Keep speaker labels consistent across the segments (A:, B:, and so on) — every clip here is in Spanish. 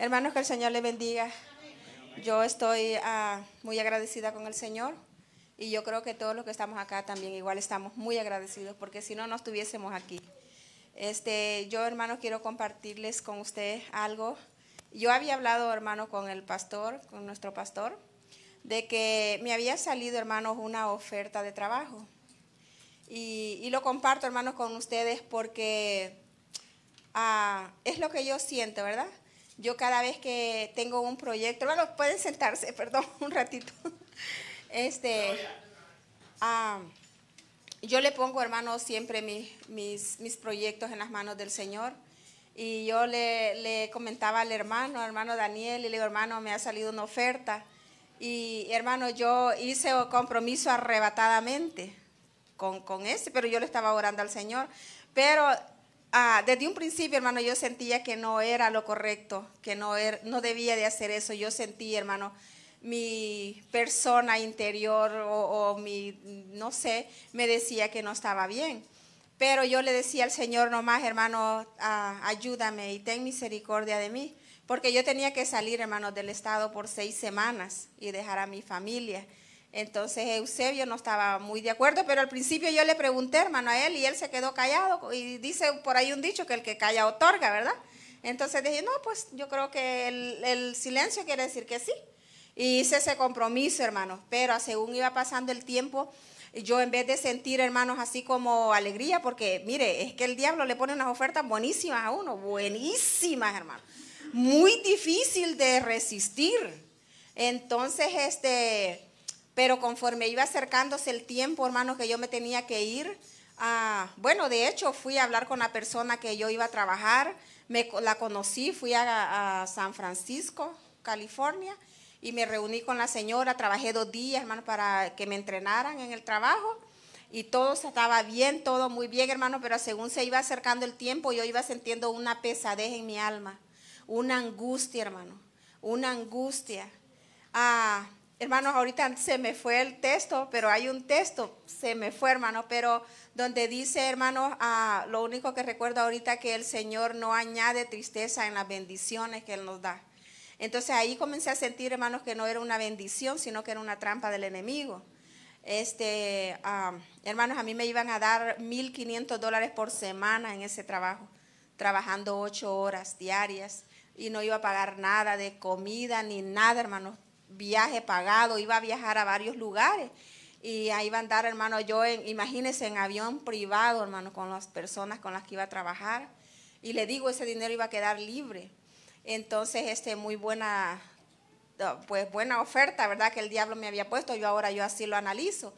A: Hermanos, que el Señor le bendiga. Yo estoy ah, muy agradecida con el Señor y yo creo que todos los que estamos acá también igual estamos muy agradecidos porque si no, no estuviésemos aquí. Este, yo, hermanos, quiero compartirles con usted algo. Yo había hablado, hermano, con el pastor, con nuestro pastor, de que me había salido, hermanos, una oferta de trabajo. Y, lo comparto, hermanos, con ustedes porque ah, es lo que yo siento, ¿verdad? Yo cada vez que tengo un proyecto, hermanos, pueden sentarse, perdón, un ratito. Este, ah, yo le pongo, hermanos, siempre mis, mis proyectos en las manos del Señor. Y yo le, le, comentaba al hermano, hermano Daniel, y le digo, hermano, me ha salido una oferta. Y hermano, yo hice un compromiso arrebatadamente con, con ese, pero yo le estaba orando al Señor. Pero ah, desde un principio, hermano, yo sentía que no era lo correcto, que no, er, no debía de hacer eso. Yo sentí, hermano, mi persona interior o, mi, no sé, me decía que no estaba bien. Pero yo le decía al Señor nomás, hermano, ah, ayúdame y ten misericordia de mí. Porque yo tenía que salir, hermano, del Estado por seis semanas y dejar a mi familia. Entonces Eusebio no estaba muy de acuerdo, pero al principio yo le pregunté, hermano, a él y él se quedó callado. Y dice por ahí un dicho que el que calla otorga, ¿verdad? Entonces dije, no, pues yo creo que el, silencio quiere decir que sí. Y hice ese compromiso, hermanos. Pero según iba pasando el tiempo, yo en vez de sentir, hermanos, así como alegría, porque mire, es que el diablo le pone unas ofertas buenísimas a uno, buenísimas, hermanos. Muy difícil de resistir. Entonces, este, pero conforme iba acercándose el tiempo, hermanos, que yo me tenía que ir, ah, bueno, de hecho fui a hablar con la persona que yo iba a trabajar, me, la conocí, fui a, a San Francisco, California, y me reuní con la señora, trabajé dos días, hermano, para que me entrenaran en el trabajo y todo estaba bien, todo muy bien, hermano, pero según se iba acercando el tiempo, yo iba sintiendo una pesadez en mi alma, una angustia, hermano, una angustia. Ah, hermanos, ahorita se me fue el texto, pero hay un texto, se me fue, hermano, pero donde dice, hermano, ah, lo único que recuerdo ahorita que el Señor no añade tristeza en las bendiciones que Él nos da. Entonces ahí comencé a sentir, hermanos, que no era una bendición, sino que era una trampa del enemigo. Este, hermanos, a mí me iban a dar 1.500 dólares por semana en ese trabajo, trabajando ocho horas diarias y no iba a pagar nada de comida ni nada, hermanos. Viaje pagado, iba a viajar a varios lugares y ahí iba a andar, hermano, yo, en, imagínense, en avión privado, hermano, con las personas con las que iba a trabajar. Y le digo, ese dinero iba a quedar libre. Entonces, este, muy buena, pues buena oferta, ¿verdad? Que el diablo me había puesto, yo ahora yo así lo analizo.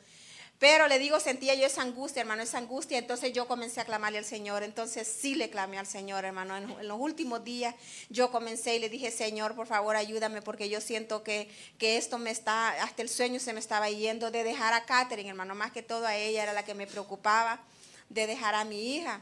A: Pero le digo, sentía yo esa angustia, hermano, esa angustia. Entonces yo comencé a clamarle al Señor. Entonces sí le clamé al Señor, hermano. En, los últimos días yo comencé y le dije, Señor, por favor, ayúdame porque yo siento que, que esto me está, hasta el sueño se me estaba yendo de dejar a Catherine, hermano. Más que todo a ella era la que me preocupaba de dejar a mi hija.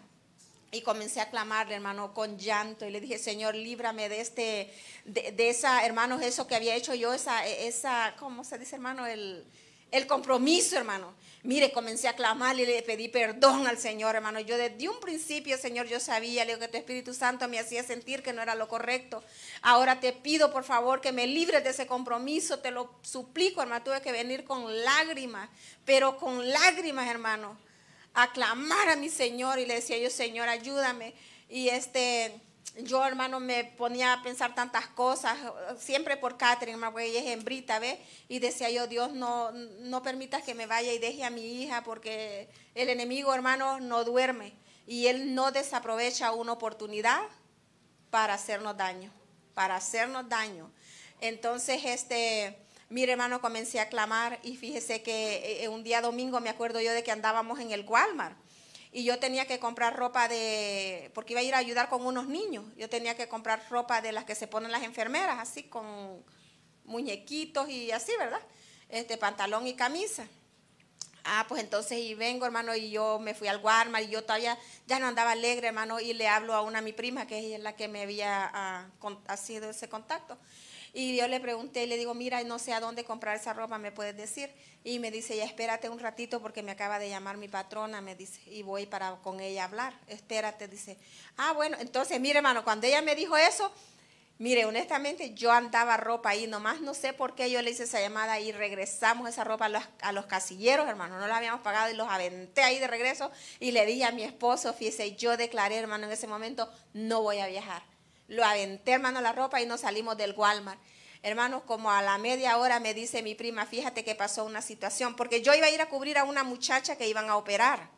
A: Y comencé a clamarle, hermano, con llanto. Y le dije, Señor, líbrame de este, de, esa, hermano, eso que había hecho yo, esa, esa, ¿cómo se dice, hermano? El, el compromiso, hermano. Mire, comencé a clamarle y le pedí perdón al Señor, hermano. Yo desde un principio, Señor, yo sabía, digo, que tu Espíritu Santo me hacía sentir que no era lo correcto. Ahora te pido, por favor, que me libres de ese compromiso. Te lo suplico, hermano. Tuve que venir con lágrimas, pero con lágrimas, hermano a clamar a mi Señor y le decía yo, Señor, ayúdame. Y este, yo, hermano, me ponía a pensar tantas cosas, siempre por Catherine, porque ella es hembrita, ¿ves? Y decía yo, Dios, no, no permitas que me vaya y deje a mi hija, porque el enemigo, hermano, no duerme. Y él no desaprovecha una oportunidad para hacernos daño, para hacernos daño. Entonces, este Mire, hermano, comencé a clamar y fíjese que eh, un día domingo me acuerdo yo de que andábamos en el Walmart y yo tenía que comprar ropa de, porque iba a ir a ayudar con unos niños, yo tenía que comprar ropa de las que se ponen las enfermeras, así con muñequitos y así, ¿verdad? Este pantalón y camisa. Ah, pues entonces y vengo, hermano, y yo me fui al Walmart y yo todavía ya no andaba alegre, hermano, y le hablo a una mi prima, que es la que me había ah, sido ese contacto. Y yo le pregunté, le digo, mira, no sé a dónde comprar esa ropa, ¿me puedes decir? Y me dice, ya espérate un ratito porque me acaba de llamar mi patrona, me dice, y voy para con ella a hablar. Espérate, dice. Ah, bueno, entonces, mire, hermano, cuando ella me dijo eso, Mire, honestamente yo andaba ropa ahí, nomás no sé por qué yo le hice esa llamada y regresamos esa ropa a los, casilleros, hermano, no la habíamos pagado y los aventé ahí de regreso y le dije a mi esposo, fíjese, yo declaré, hermano, en ese momento no voy a viajar. Lo aventé, hermano, la ropa y nos salimos del Walmart. Hermanos, como a la media hora me dice mi prima, fíjate que pasó una situación, porque yo iba a ir a cubrir a una muchacha que iban a operar.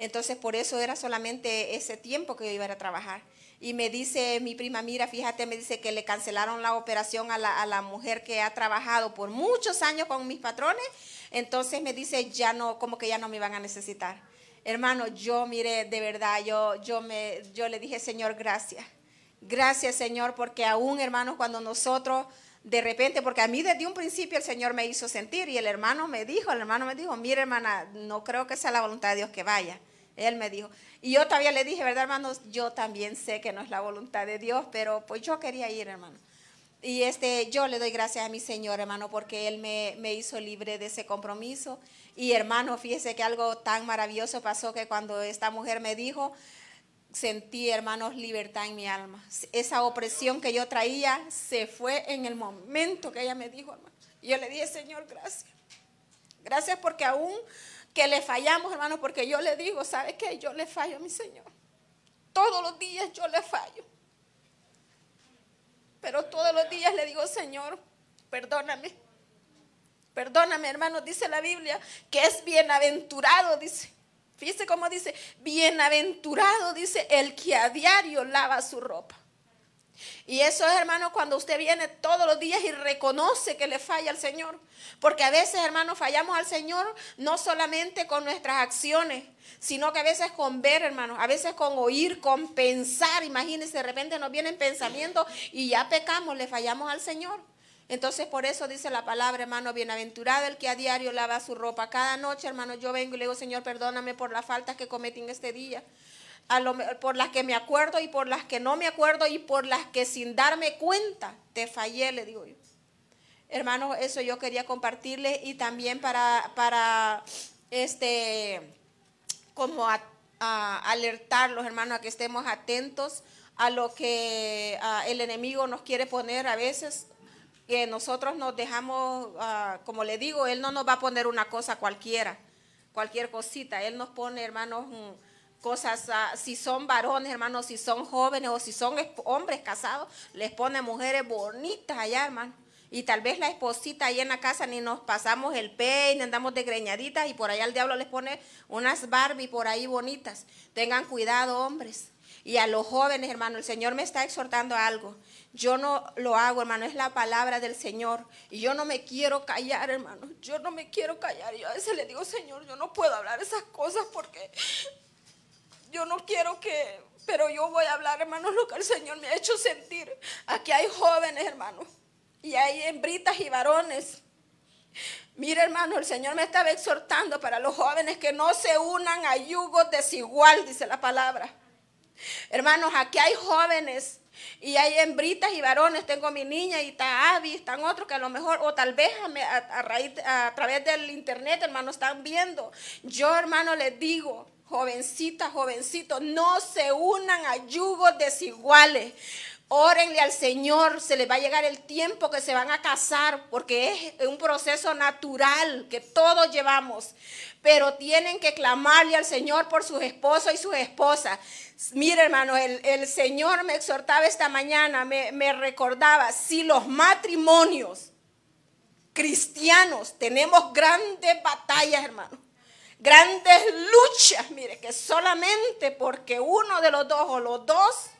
A: Entonces, por eso era solamente ese tiempo que yo iba a, trabajar. Y me dice mi prima, mira, fíjate, me dice que le cancelaron la operación a la, a la mujer que ha trabajado por muchos años con mis patrones. Entonces me dice, ya no, como que ya no me iban a necesitar. Hermano, yo mire, de verdad, yo, yo, me, yo le dije, Señor, gracias. Gracias, Señor, porque aún, hermanos, cuando nosotros de repente, porque a mí desde un principio el Señor me hizo sentir y el hermano me dijo, el hermano me dijo, mire hermana, no creo que sea la voluntad de Dios que vaya. Él me dijo. Y yo todavía le dije, ¿verdad, hermanos? Yo también sé que no es la voluntad de Dios, pero pues yo quería ir, hermano. Y este, yo le doy gracias a mi Señor, hermano, porque Él me, me hizo libre de ese compromiso. Y hermano, fíjese que algo tan maravilloso pasó que cuando esta mujer me dijo, sentí, hermanos, libertad en mi alma. Esa opresión que yo traía se fue en el momento que ella me dijo, hermano. Y yo le dije, Señor, gracias. Gracias porque aún que le fallamos, hermano, porque yo le digo, ¿sabe qué? Yo le fallo a mi Señor. Todos los días yo le fallo. Pero todos los días le digo, Señor, perdóname. Perdóname, hermano, dice la Biblia, que es bienaventurado, dice. Fíjese cómo dice, bienaventurado, dice, el que a diario lava su ropa. Y eso es, hermano, cuando usted viene todos los días y reconoce que le falla al Señor. Porque a veces, hermano, fallamos al Señor no solamente con nuestras acciones, sino que a veces con ver, hermano, a veces con oír, con pensar. Imagínense, de repente nos vienen pensamientos y ya pecamos, le fallamos al Señor. Entonces, por eso dice la palabra, hermano, bienaventurado el que a diario lava su ropa. Cada noche, hermano, yo vengo y le digo, Señor, perdóname por las faltas que cometí en este día por las que me acuerdo y por las que no me acuerdo y por las que sin darme cuenta te fallé, le digo yo. Hermanos, eso yo quería compartirle y también para, para este, como alertarlos, hermanos, a que estemos atentos a lo que el enemigo nos quiere poner a veces, que nosotros nos dejamos, ah, como le digo, él no nos va a poner una cosa cualquiera, cualquier cosita, él nos pone, hermanos, cosas, ah, si son varones, hermanos, si son jóvenes o si son hombres casados, les pone mujeres bonitas allá, hermano. Y tal vez la esposita ahí en la casa ni nos pasamos el peine, andamos de greñaditas y por allá el diablo les pone unas Barbie por ahí bonitas. Tengan cuidado, hombres. Y a los jóvenes, hermano, el Señor me está exhortando a algo. Yo no lo hago, hermano, es la palabra del Señor. Y yo no me quiero callar, hermano. Yo no me quiero callar. Yo a veces le digo, Señor, yo no puedo hablar esas cosas porque yo no quiero que, pero yo voy a hablar, hermanos, lo que el Señor me ha hecho sentir. Aquí hay jóvenes, hermanos, y hay hembritas y varones. Mira, hermano, el Señor me estaba exhortando para los jóvenes que no se unan a yugos desigual, dice la palabra. Hermanos, aquí hay jóvenes y hay hembritas y varones. Tengo mi niña y está Abby, están otros que a lo mejor, o tal vez a, raíz, a través del internet, hermano, están viendo. Yo, hermano, les digo, jovencitas, jovencitos, no se unan a yugos desiguales. Órenle al Señor, se les va a llegar el tiempo que se van a casar, porque es un proceso natural que todos llevamos. Pero tienen que clamarle al Señor por sus esposos y sus esposas. Mire, hermano, el, Señor me exhortaba esta mañana, me, me recordaba, si los matrimonios cristianos tenemos grandes batallas, hermano grandes luchas, mire, que solamente porque uno de los dos o los dos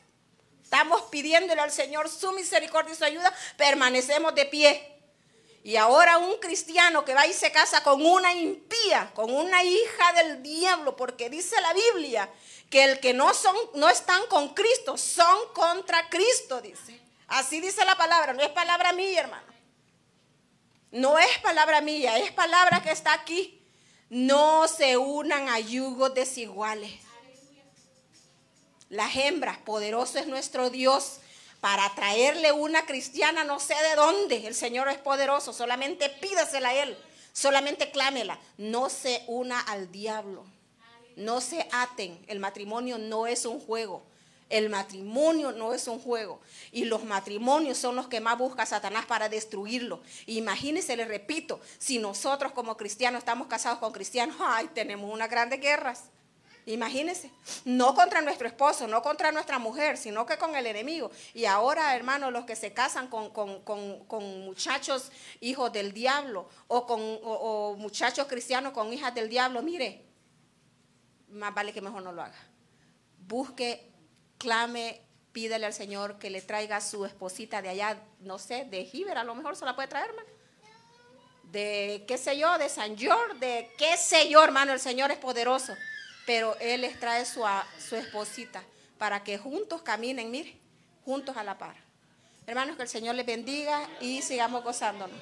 A: estamos pidiéndole al Señor su misericordia y su ayuda, permanecemos de pie. Y ahora un cristiano que va y se casa con una impía, con una hija del diablo, porque dice la Biblia que el que no son no están con Cristo, son contra Cristo, dice. Así dice la palabra, no es palabra mía, hermano. No es palabra mía, es palabra que está aquí no se unan a yugos desiguales. Las hembras, poderoso es nuestro Dios para traerle una cristiana, no sé de dónde. El Señor es poderoso, solamente pídasela a Él, solamente clámela. No se una al diablo, no se aten. El matrimonio no es un juego. El matrimonio no es un juego. Y los matrimonios son los que más busca Satanás para destruirlo. Imagínense, les repito, si nosotros como cristianos estamos casados con cristianos, ay, tenemos unas grandes guerras. Imagínense, no contra nuestro esposo, no contra nuestra mujer, sino que con el enemigo. Y ahora, hermanos, los que se casan con, muchachos hijos del diablo o con o muchachos cristianos con hijas del diablo, mire, más vale que mejor no lo haga. Busque clame, pídele al Señor que le traiga a su esposita de allá, no sé, de Giver, a lo mejor se la puede traer, hermano. De qué sé yo, de San George, de qué sé yo, hermano, el Señor es poderoso. Pero Él les trae su, su esposita para que juntos caminen, mire, juntos a la par. Hermanos, que el Señor les bendiga y sigamos gozándonos.